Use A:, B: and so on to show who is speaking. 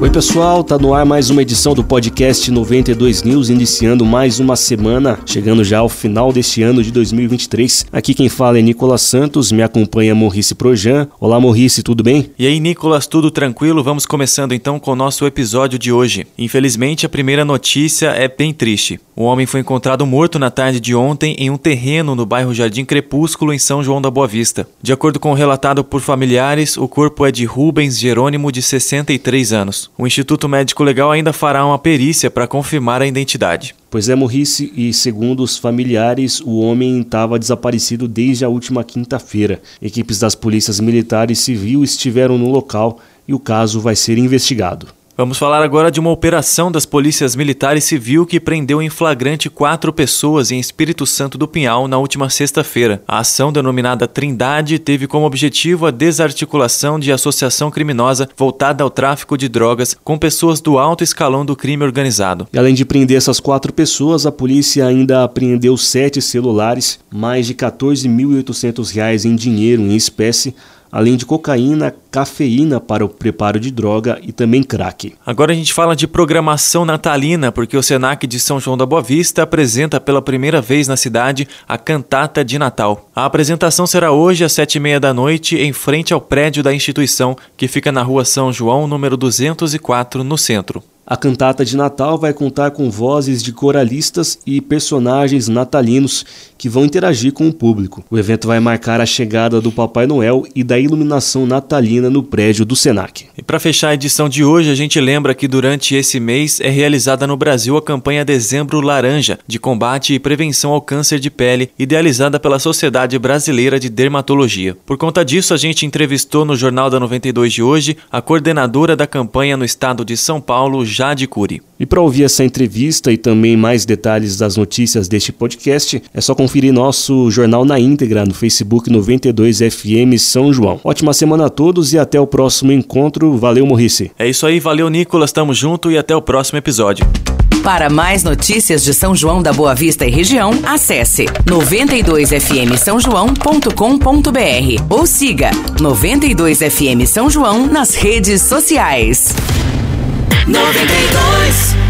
A: Oi, pessoal, tá no ar mais uma edição do podcast 92 News, iniciando mais uma semana, chegando já ao final deste ano de 2023. Aqui quem fala é Nicolas Santos, me acompanha Morrice Projan. Olá, Morrice, tudo bem?
B: E aí, Nicolas, tudo tranquilo? Vamos começando então com o nosso episódio de hoje. Infelizmente, a primeira notícia é bem triste. O homem foi encontrado morto na tarde de ontem em um terreno no bairro Jardim Crepúsculo, em São João da Boa Vista. De acordo com o relatado por familiares, o corpo é de Rubens Jerônimo, de 63 anos. O Instituto Médico Legal ainda fará uma perícia para confirmar a identidade.
A: Pois é, Morrice, e segundo os familiares, o homem estava desaparecido desde a última quinta-feira. Equipes das polícias militar e civil estiveram no local e o caso vai ser investigado.
B: Vamos falar agora de uma operação das polícias militar e civil que prendeu em flagrante quatro pessoas em Espírito Santo do Pinhal na última sexta-feira. A ação, denominada Trindade, teve como objetivo a desarticulação de associação criminosa voltada ao tráfico de drogas com pessoas do alto escalão do crime organizado.
A: E além de prender essas quatro pessoas, a polícia ainda apreendeu sete celulares, mais de R$ 14.800 em dinheiro em espécie, além de cocaína, cafeína para o preparo de droga e também crack.
B: Agora a gente fala de programação natalina, porque o Senac de São João da Boa Vista apresenta pela primeira vez na cidade a cantata de Natal. A apresentação será hoje às sete e meia da noite em frente ao prédio da instituição, que fica na rua São João, número 204, no centro.
A: A cantata de Natal vai contar com vozes de coralistas e personagens natalinos que vão interagir com o público. O evento vai marcar a chegada do Papai Noel e da iluminação natalina no prédio do Senac.
B: E para fechar a edição de hoje, a gente lembra que durante esse mês é realizada no Brasil a campanha Dezembro Laranja, de combate e prevenção ao câncer de pele, idealizada pela Sociedade Brasileira de Dermatologia. Por conta disso, a gente entrevistou no Jornal da 92 de hoje a coordenadora da campanha no estado de São Paulo, Jade Cury.
A: E para ouvir essa entrevista e também mais detalhes das notícias deste podcast, é só conferir nosso jornal na íntegra no Facebook 92FM São João. Ótima semana a todos e até o próximo encontro. Valeu, Morrice.
B: É isso aí, valeu, Nicolas. Tamo junto e até o próximo episódio.
C: Para mais notícias de São João da Boa Vista e região, acesse 92fm São João.com.br ou siga 92fm São João nas redes sociais.
D: 92